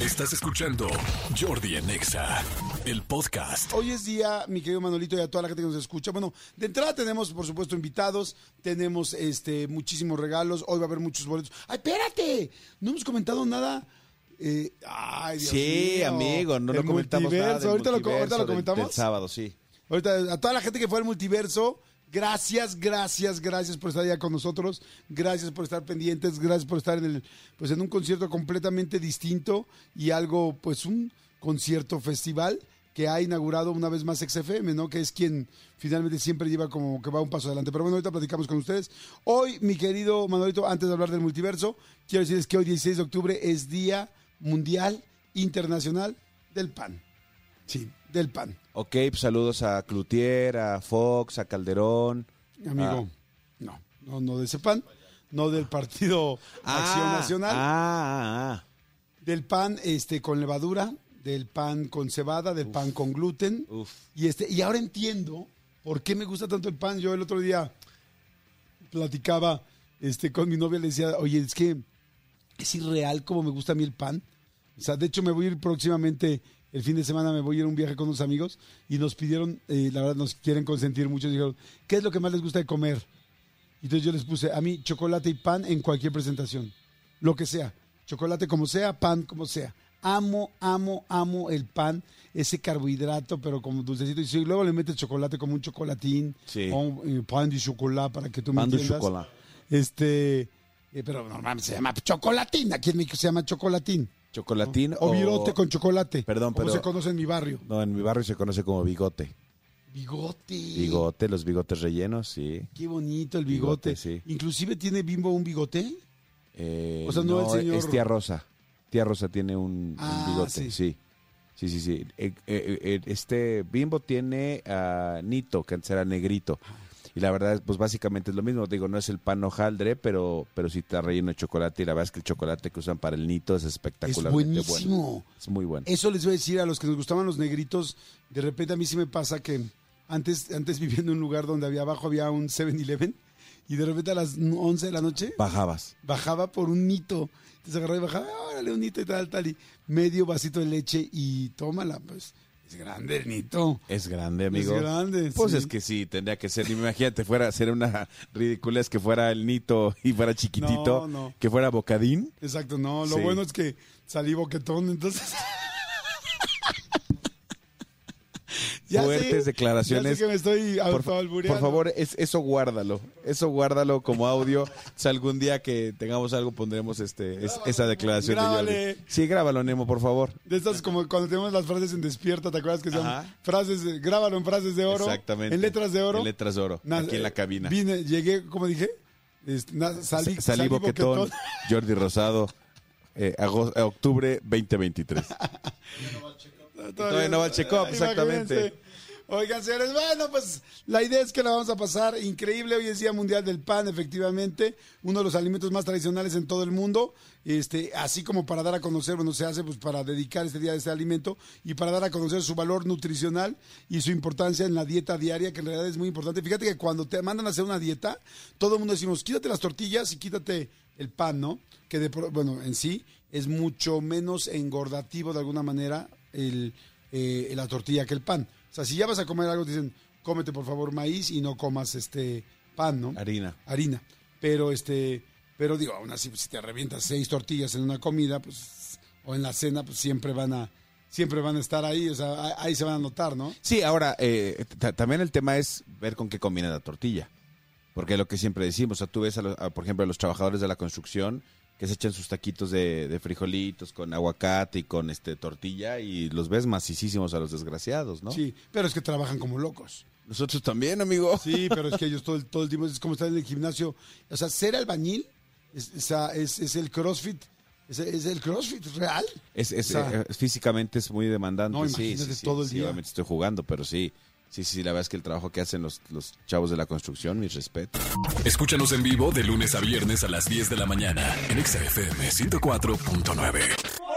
Estás escuchando Jordi en Exa, el podcast. Hoy es día, mi querido Manolito, y a toda la gente que nos escucha. Bueno, de entrada tenemos, por supuesto, invitados, tenemos este muchísimos regalos. Hoy va a haber muchos boletos. ¡Ay, espérate! No hemos comentado nada. Eh, ay, Dios Sí, mío. amigo, no lo comentamos nada multiverso. del ahorita, lo, ahorita del- comentamos. Del sábado, sí. Ahorita, a toda la gente que fue al multiverso, gracias, gracias, gracias por estar allá con nosotros, gracias por estar pendientes, gracias por estar en el, pues en un concierto completamente distinto y algo, pues un concierto festival que ha inaugurado una vez más XFM, ¿no? Que es quien finalmente siempre lleva como que va un paso adelante. Pero bueno, ahorita platicamos con ustedes. Hoy, mi querido Manolito, antes de hablar del multiverso, quiero decirles que hoy, 16 de octubre, es Día Mundial Internacional del Pan. Sí, del pan. Ok, pues saludos a Cloutier, a Fox, a Calderón. Amigo, no, no, no de ese pan, no del partido Acción Ah, Nacional, Ah, ah, del pan este con levadura, del pan con cebada, del pan con gluten. ah. Uf. Y este, y ahora entiendo por qué me gusta tanto el pan. Yo el otro día platicaba este con mi novia, le decía, oye, es que es irreal como me gusta a mí el pan. O sea, de hecho me voy a ir próximamente, el fin de semana me voy a ir a un viaje con unos amigos y nos pidieron, eh, la verdad nos quieren consentir mucho, dijeron, ¿qué es lo que más les gusta de comer? Y entonces yo les puse, a mí chocolate y pan en cualquier presentación, lo que sea, chocolate como sea, pan como sea. Amo, amo, amo el pan, ese carbohidrato, pero como dulcecito. Y si luego le metes chocolate como un chocolatín, Sí. o eh, pan de chocolate para que tú me Pan de entiendas. chocolate. Este, eh, pero normalmente se llama chocolatín. Aquí en México se llama chocolatín. Chocolatín O virote con chocolate. Perdón, como pero- se conoce en mi barrio. No, en mi barrio se conoce como bigote. Bigote. Bigote, los bigotes rellenos, sí. Qué bonito el bigote. Bigote, sí. Inclusive tiene Bimbo un bigote. Eh, O sea, no el señor- Es tía Rosa. Tía Rosa tiene un, un Ah, bigote, sí. sí. Sí, sí, sí. Eh, eh, este Bimbo tiene a Nito, que antes era negrito. Y la verdad, pues básicamente es lo mismo. Digo, no es el pan hojaldre, pero, pero sí está relleno de chocolate. Y la verdad es que el chocolate que usan para el Nito es Es espectacularmente buenísimo. bueno. Es muy bueno. Eso les voy a decir a los que nos gustaban los negritos. De repente a mí sí me pasa que antes, antes viviendo en un lugar donde había abajo había un 7-Eleven y de repente a las 11 de la noche Bajabas. bajaba por un nito. Entonces agarraba y bajaba, órale, un nito y tal, tal, y medio vasito de leche y tómala, pues. Es grande el nito. Es grande, amigo. Es grande, Pues sí. es que sí, tendría que ser. Imagínate, fuera, sería una ridiculez que fuera el Nito y fuera chiquitito. No, no. Que fuera bocadín. Exacto, no. Lo Sí. bueno es que salí boquetón, entonces. Fuertes sé, declaraciones. Ya sé que me estoy Por, favor, es, eso guárdalo. Eso guárdalo como audio. Si algún día que tengamos algo pondremos este es- esa declaración de. Jordi. Sí, grábalo, Nemo, por favor. De estas como cuando tenemos las frases en despierta, ¿te acuerdas que Ajá. frases, grábalo en frases de oro? Exactamente. En letras de oro. En letras de oro, aquí en la eh, cabina. Vine, llegué, ¿cómo dije? Na- salí, Salí, salí boquetón, boquetón. Jordi Rosado, eh, agosto- eh, octubre 2023. Todavía no va el check-up, exactamente. Oigan, señores, bueno, pues la idea es que la vamos a pasar increíble. Hoy es Día Mundial del Pan, efectivamente, uno de los alimentos más tradicionales en todo el mundo. Este, así como para dar a conocer, bueno, se hace pues para dedicar este día a este alimento y para dar a conocer su valor nutricional y su importancia en la dieta diaria, que en realidad es muy importante. Fíjate que cuando te mandan a hacer una dieta, todo el mundo decimos, quítate las tortillas y quítate el pan, ¿no? Que de, bueno, en sí es mucho menos engordativo de alguna manera el, eh, la tortilla que el pan. O sea, si ya vas a comer algo, te dicen, cómete por favor maíz y no comas este pan, ¿no? Harina. Harina. Pero este, pero digo, aún así, pues, si te revientas seis tortillas en una comida, pues, o en la cena, pues siempre van a, siempre van a estar ahí, o sea, ahí- se van a notar, ¿no? Sí, ahora, eh, ta- también el tema es ver con qué combina la tortilla. Porque lo que siempre decimos, o sea, tú ves, a los- a, por ejemplo, a los trabajadores de la construcción que se echan sus taquitos de, de frijolitos con aguacate y con este tortilla y los ves macicísimos a los desgraciados, ¿no? Sí, pero es que trabajan como locos. Nosotros también, amigo. Sí, pero es que ellos todo el, todo el tiempo es como estar en el gimnasio. O sea, ser albañil es, sea, es, es el CrossFit. Es, es el CrossFit real. Es, es, O sea, eh, físicamente es muy demandante. No, imagínate sí, sí, todo el día. Obviamente estoy jugando, pero sí. Sí, sí, la verdad es que el trabajo que hacen los, los chavos de la construcción, mis respetos. Escúchanos en vivo de lunes a viernes a las 10 de la mañana en Exa FM 104.9.